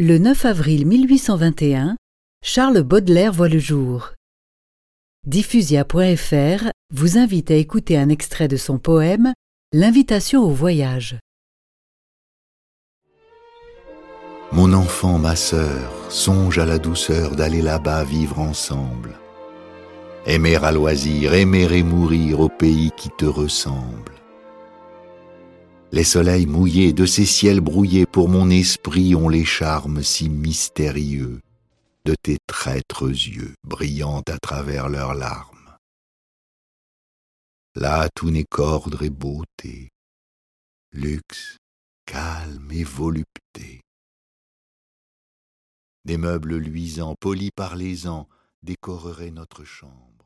Le 9 avril 1821, Charles Baudelaire voit le jour. Diffusia.fr vous invite à écouter un extrait de son poème L'invitation au voyage. Mon enfant, ma sœur, songe à la douceur d'aller là-bas vivre ensemble. Aimer à loisir, aimer et mourir au pays qui te ressemble. Les soleils mouillés de ces ciels brouillés pour mon esprit ont les charmes si mystérieux de tes traîtres yeux brillant à travers leurs larmes. Là tout n'est qu'ordre et beauté, luxe, calme et volupté. Des meubles luisants, polis par les ans, décoreraient notre chambre.